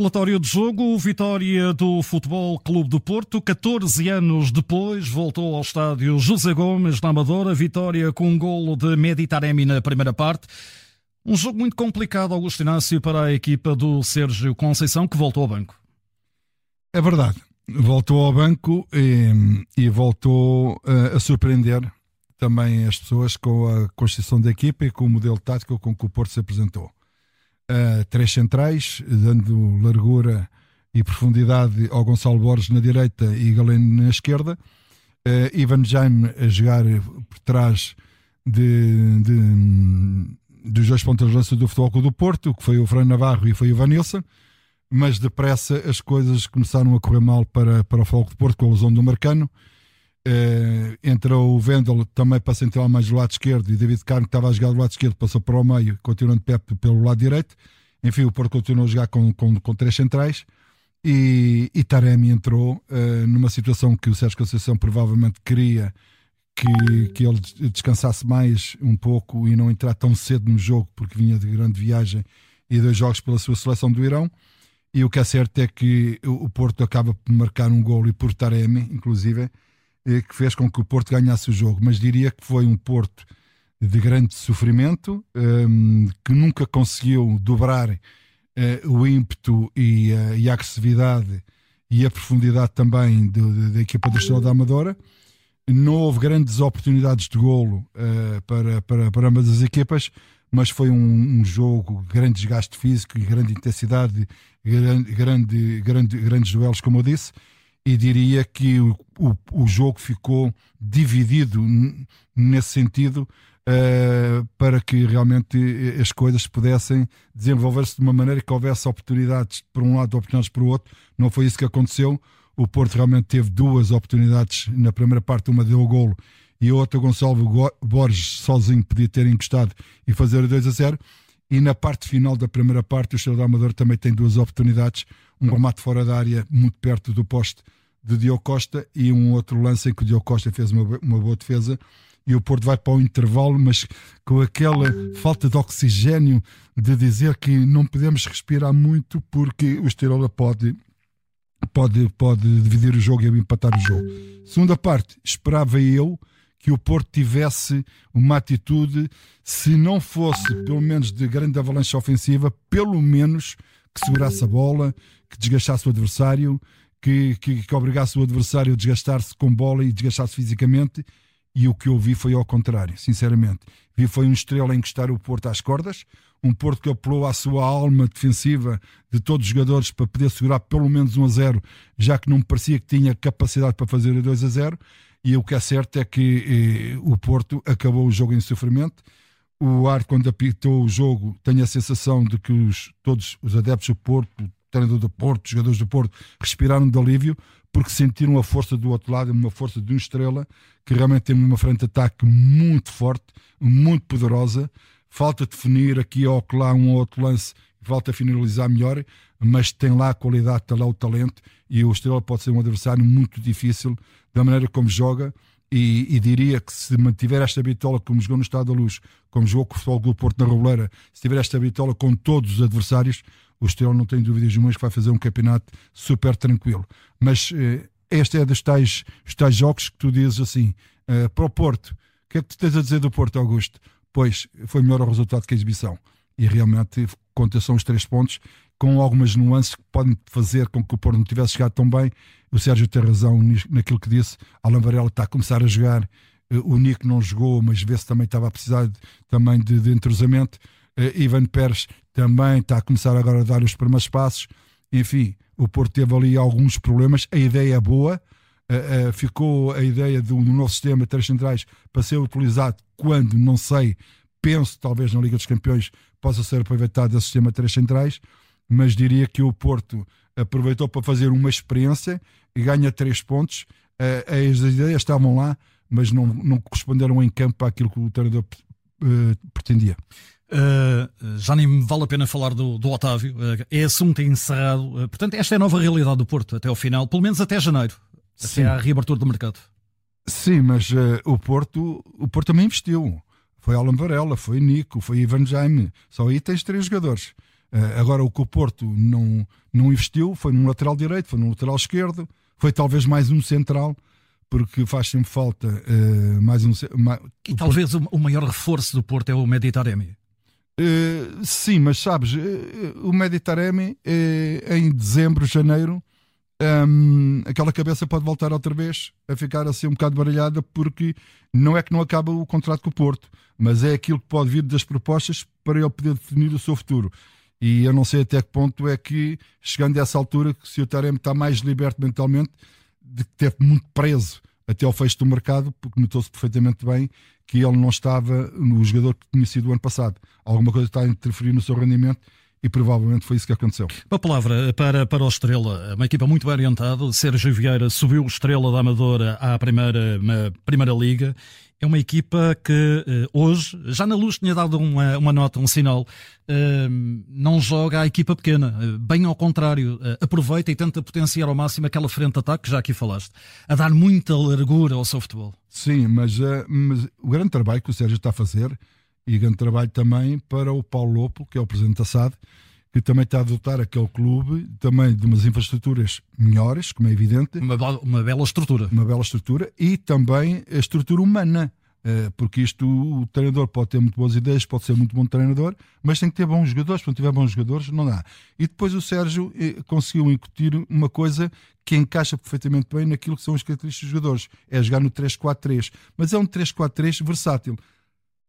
Relatório de jogo, vitória do Futebol Clube do Porto, 14 anos depois, voltou ao estádio José Gomes, na Amadora, vitória com um golo de Meditaremi na primeira parte. Um jogo muito complicado, Augusto Inácio, para a equipa do Sérgio Conceição, que voltou ao banco. É verdade, voltou ao banco e, e voltou uh, a surpreender também as pessoas com a constituição da equipa e com o modelo tático com que o Porto se apresentou uh, três centrais, dando largura e profundidade ao Gonçalo Borges na direita e Galeno na esquerda. Uh, Ivan Jaime a jogar por trás de, de, dos dois pontos de lança do Futebol do Porto, que foi o Fran Navarro e foi o Vanilson. Mas depressa as coisas começaram a correr mal para, para o Futebol do Porto com a lesão do Marcano. Uh, entrou o Vendel também para central mais do lado esquerdo e David Carmo que estava a jogar do lado esquerdo passou para o meio, continuando Pepe pelo lado direito. Enfim, o Porto continuou a jogar com, com, com três centrais e, e Taremi entrou uh, numa situação que o Sérgio Conceição provavelmente queria que, que ele descansasse mais um pouco e não entrar tão cedo no jogo porque vinha de grande viagem e dois jogos pela sua seleção do Irão. E o que é certo é que o Porto acaba por marcar um gol e por Taremi, inclusive que fez com que o Porto ganhasse o jogo, mas diria que foi um Porto de grande sofrimento, ehm, que nunca conseguiu dobrar uh, o ímpeto e, uh, e, a agressividade e a profundidade também da equipa do Estrela da Amadora. Não houve grandes oportunidades de golo para, para, para ambas as equipas, mas foi um, um, jogo grande desgaste físico e grande intensidade, grande, grande, grande, grandes duelos, como eu disse e diria que o, o, o jogo ficou dividido nesse sentido uh, para que realmente as coisas pudessem desenvolver-se de uma maneira que houvesse oportunidades por um lado, oportunidades por outro. Não foi isso que aconteceu. O Porto realmente teve duas oportunidades na primeira parte, uma deu o golo e a outra Gonçalo Borges sozinho podia ter encostado e fazer 2 a 0. E na parte final da primeira parte, o Estrela do Amador também tem duas oportunidades um remate fora da área, muito perto do poste de Diogo Costa, e um outro lance em que o Diogo Costa fez uma, uma boa defesa. E o Porto vai para o intervalo, mas com aquela falta de oxigênio de dizer que não podemos respirar muito porque o Estirola pode, pode, pode dividir o jogo e empatar o jogo. Segunda parte, esperava eu que o Porto tivesse uma atitude, se não fosse pelo menos de grande avalanche ofensiva, pelo menos que segurasse a bola, que desgastasse o adversário, que, que, que obrigasse o adversário a desgastar-se com bola e desgastar-se fisicamente. E o que eu vi foi ao contrário, sinceramente. Vi foi um estrela encostar o Porto às cordas, um Porto que apelou à sua alma defensiva de todos os jogadores para poder segurar pelo menos 1 a 0, já que não me parecia que tinha capacidade para fazer a 2 a 0. E o que é certo é que eh, o Porto acabou o jogo em sofrimento o ar, quando apitou o jogo, tenho a sensação de que os, todos os adeptos do Porto, treinador do Porto, jogadores do Porto, respiraram de alívio porque sentiram a força do outro lado, uma força de uma estrela que realmente tem uma frente de ataque muito forte, muito poderosa. Falta definir aqui ou lá um ou outro lance, falta finalizar melhor, mas tem lá a qualidade, tem lá o talento e o Estrela pode ser um adversário muito difícil da maneira como joga e, e, diria que se mantiver esta bitola como jogou no Estado da Luz, como jogou com o Futebol do Porto na Robleira, se tiver esta bitola com todos os adversários, o Estoril não tem dúvidas nenhuma que vai fazer um campeonato super tranquilo. Mas eh, este é dos tais, dos tais jogos que tu dizes assim, eh, para o Porto, o que é que tu tens a dizer do Porto, Augusto? Pois, foi melhor o resultado que a exibição. E realmente conta são os três pontos com algumas nuances que podem fazer com que o Porto não tivesse chegado tão bem. O Sérgio tem razão naquilo que disse. Alan Varela está a começar a jogar. Eh, o Nico não jogou, mas vê-se também estava a precisar de, também de, de entrosamento. Uh, Ivan Pérez também está a começar agora a dar os primeiros passos. Enfim, o Porto teve ali alguns problemas. A ideia é boa. Uh, uh, ficou a ideia do, novo sistema de três centrais para ser utilizado quando, não sei, penso talvez na Liga dos Campeões possa ser aproveitado esse sistema de três centrais mas diria que o Porto aproveitou para fazer uma experiência e ganha três pontos. Uh, as ideias estavam lá, mas não, não corresponderam em campo àquilo que o treinador uh, pretendia. Uh, já nem vale a pena falar do, do Otávio, uh, é assunto encerrado. Portanto, esta é a nova realidade do Porto até ao final, pelo menos até janeiro, Sim. até à reabertura do mercado. Sim, mas o Porto o Porto também investiu. Foi Alan Varela, foi Nico, foi Ivan Jaime. Só aí tens três jogadores. Uh, agora, o que o Porto não, não investiu foi no lateral direito, foi no lateral esquerdo, foi talvez mais um central, porque faz sempre falta uh, mais um. Mais, e talvez Porto... o maior reforço do Porto é o Meditaremi. Uh, sim, mas sabes, o Meditaremi em dezembro, janeiro, um, aquela cabeça pode voltar outra vez a ficar assim um bocado baralhada, porque não é que não acaba o contrato com o Porto, mas é aquilo que pode vir das propostas para ele poder definir o seu futuro. E eu não sei até que ponto é que, chegando a essa altura, se o Taremi está mais liberto mentalmente, de que teve muito preso até ao fecho do mercado, porque notou-se perfeitamente bem que ele não estava no jogador que tinha sido o ano passado. Alguma coisa está a interferir no seu rendimento e provavelmente foi isso que aconteceu. Uma palavra para, para o Estrela, uma equipa muito bem orientada. Sérgio Vieira subiu o Estrela da Amadora à primeira, primeira Liga. É uma equipa que eh, hoje, já na luz tinha dado uma, uma nota, um sinal, eh, não joga a equipa pequena, eh, bem ao contrário, aproveita e tenta potenciar ao máximo aquela frente de ataque que já aqui falaste, a dar muita largura ao seu futebol. Sim, mas, mas o grande trabalho que o Sérgio está a fazer e grande trabalho também para o Paulo Lopo, que é o presidente da SAD, que também está a dotar aquele clube também de umas infraestruturas melhores, como é evidente. Uma, uma bela estrutura. Uma bela estrutura e também a estrutura humana. Eh, porque isto, o treinador pode ter muito boas ideias, pode ser muito bom treinador, mas tem que ter bons jogadores. Se não tiver bons jogadores, não dá. E depois o Sérgio eh, conseguiu incutir uma coisa que encaixa perfeitamente bem naquilo que são as características dos jogadores: é jogar no 3-4-3. Mas é um 3-4-3 versátil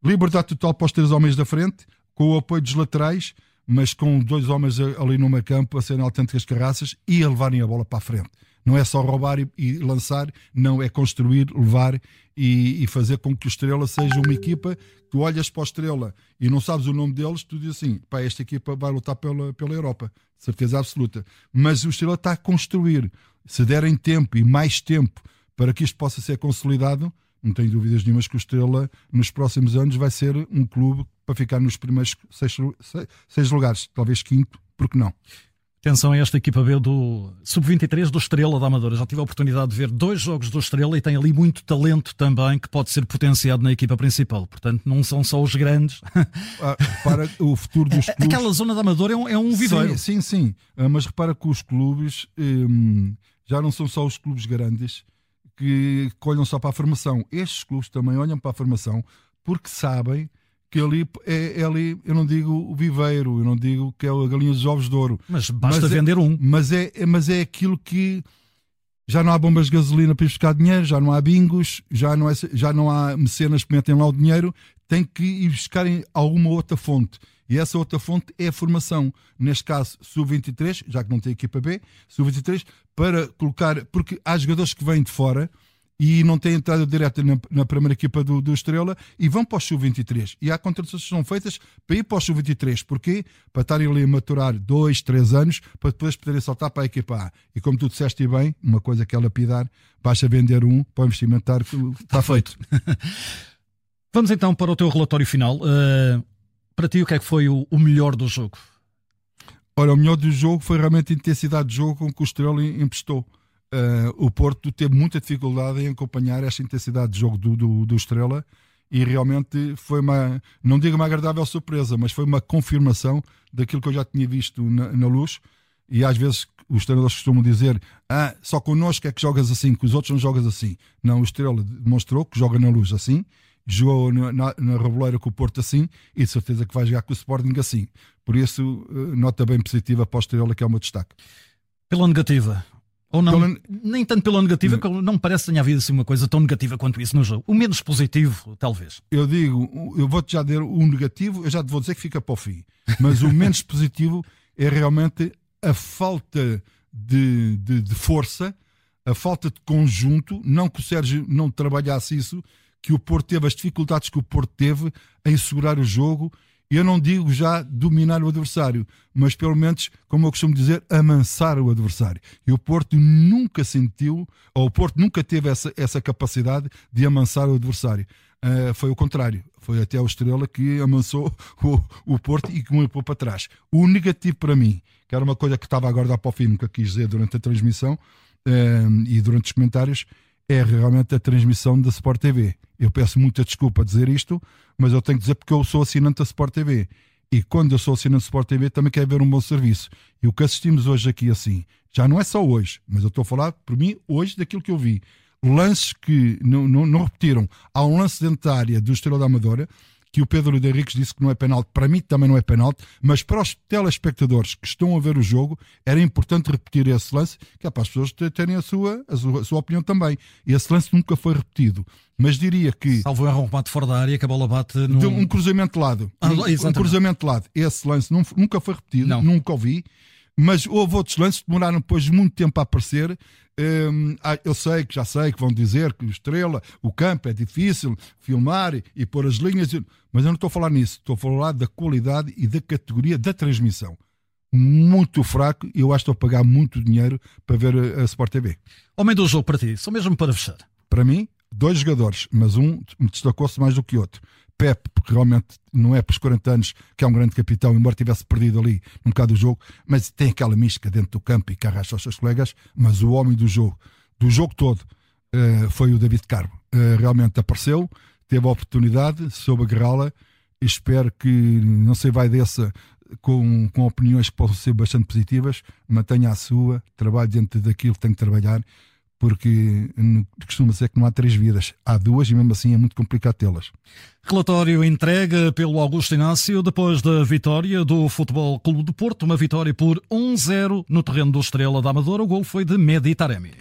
liberdade total para os três homens da frente, com o apoio dos laterais, mas com dois homens ali no meio campo a serem autênticas carraças e a levarem a bola para a frente. Não é só roubar e, e lançar, não é construir, levar e, e, fazer com que o Estrela seja uma equipa tu olhas para o Estrela e não sabes o nome deles, tu dizes assim: pá, esta equipa vai lutar pela, pela Europa, certeza absoluta. Mas o Estrela está a construir. Se derem tempo e mais tempo para que isto possa ser consolidado, não tenho dúvidas nenhumas que o Estrela, nos próximos anos, vai ser um clube para ficar nos primeiros seis, seis, seis lugares, talvez quinto, porque não? Atenção a esta equipa B do Sub-23 do Estrela da Amadora. Já tive a oportunidade de ver dois jogos do Estrela e tem ali muito talento também que pode ser potenciado na equipa principal. Portanto, não são só os grandes. Ah, para o futuro dos clubes. Aquela zona da Amadora é um, é um viveiro. Sim, sim, sim. Ah, mas repara que os clubes hum, já não são só os clubes grandes que, olham só para a formação. Estes clubes também olham para a formação porque sabem que ali é, é, ali, eu não digo o viveiro, eu não digo que é a galinha dos ovos de ouro. Mas basta mas é- vender é, um. Mas é, mas é aquilo que já não há bombas de gasolina para ir buscar dinheiro, já não há bingos, já não, é, já não há mecenas que metem lá o dinheiro, tem que ir buscar alguma outra fonte. E essa outra fonte é a formação. Neste caso, sub-23, já que não tem equipa B, sub-23, para colocar. Porque há jogadores que vêm de fora e não têm entrada direta na, na primeira equipa do, do, Estrela e vão para o sub-23. E há contratações que são feitas para ir para o sub-23. Porquê? Para estarem ali a maturar dois, três anos, para depois poderem saltar para a equipa A. E como tu disseste bem, uma coisa que é lapidar, basta vender um para o investimento estar, está, está feito. Vamos então para o teu relatório final. Uh, para ti, o que é que foi o, o melhor do jogo? Olha, o melhor do jogo foi realmente a intensidade de jogo com que o Estrela emprestou. Uh, o Porto teve muita dificuldade em acompanhar esta intensidade de jogo do, do, do, Estrela e realmente foi uma, não digo uma agradável surpresa, mas foi uma confirmação daquilo que eu já tinha visto na, na luz. E às vezes os treinadores costumam dizer: ah, só connosco é que jogas assim, que os outros não jogas assim. Não, o Estrela demonstrou que joga na luz assim jogou na, na, na Reboleira com o Porto assim e de certeza que vai jogar com o Sporting assim. Por isso, eh, nota bem positiva para o Estrela, que é o meu destaque. Pela negativa, ou não? Pela... Nem tanto pela negativa, que não me parece que tenha havido assim uma coisa tão negativa quanto isso no jogo. O menos positivo, talvez. Eu digo, eu vou-te já dizer o negativo, eu já te vou dizer que fica para o fim. Mas o menos positivo é realmente a falta de, de, de, força, a falta de conjunto. Não que o Sérgio não trabalhasse isso, que o Porto teve, as dificuldades que o Porto teve em segurar o jogo. Eu não digo já dominar o adversário, mas pelo menos, como eu costumo dizer, amansar o adversário. E o Porto nunca sentiu, ou o Porto nunca teve essa, essa capacidade de amansar o adversário. Uh, foi o contrário. Foi até o Estrela que amansou o, o Porto e que me pôs para trás. O negativo para mim, que era uma coisa que estava agora a dar para o fim, eu quis dizer durante a transmissão uh, e durante os comentários, é realmente a transmissão da Sport TV. Eu peço muita desculpa a dizer isto, mas eu tenho que dizer porque eu sou assinante da Sport TV. E quando eu sou assinante do Sport TV, também quero ver um bom serviço. E o que assistimos hoje aqui assim, já não é só hoje, mas eu estou a falar, por mim, hoje daquilo que eu vi. Lances que não, não, não repetiram. Há um lance dentro da área do Estrela da Amadora que o Pedro de Henriques disse que não é penalti, para mim também não é penalti, mas para os telespectadores que estão a ver o jogo, era importante repetir esse lance, que é para as pessoas terem a sua, a sua, a sua opinião também. Esse lance nunca foi repetido. Mas diria que. Salvo erro, um remate fora da área que a bola bate. Num... Um cruzamento de lado. Ah, um, um, cruzamento de lado. Esse lance nunca foi repetido, não. nunca ouvi. Mas houve outros lances que demoraram depois muito tempo a aparecer Hum, ah, eu sei que já sei que vão dizer que o Estrela, o campo é difícil filmar e, e pôr as linhas, mas eu não estou a falar nisso, estou a falar da qualidade e da categoria da transmissão. Muito fraco e eu acho que estou a pagar muito dinheiro para ver a, a Sport TV. Homem do jogo para ti, só mesmo para fechar. Para mim, dois jogadores, mas um destacou-se mais do que outro. Pep, porque realmente não é por 40 anos que é um grande capitão, embora tivesse perdido ali um bocado o jogo, mas tem aquela mística dentro do campo e que arrasta os seus colegas. Mas o homem do jogo, do jogo todo, uh, foi o David Carmo. Uh, realmente apareceu, teve a oportunidade, soube agarrá-la. Espero que não se vai dessa com, com opiniões que possam ser bastante positivas, mantenha a sua, trabalhe dentro daquilo que tem que trabalhar porque costuma ser que não há três vidas, há duas e mesmo assim é muito complicado tê-las. Relatório entregue pelo Augusto Inácio depois da vitória do Futebol Clube de Porto, uma vitória por 1-0 no terreno do Estrela da Amadora. O gol foi de Meditaremi.